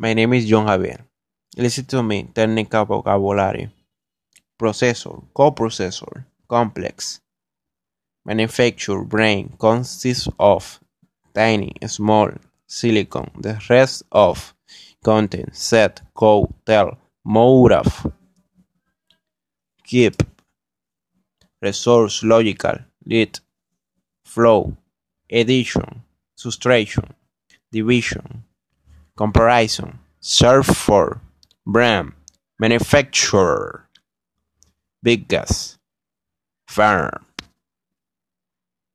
My name is John Javier. Listen to me, technical vocabulary. Processor, coprocessor, complex. Manufacture brain consists of tiny, small, silicon, the rest of content, set, code, tell, motive, keep, resource, logical, lead, flow, addition, subtraction, division, comparison, serve for, brand, manufacturer, big gas, farm.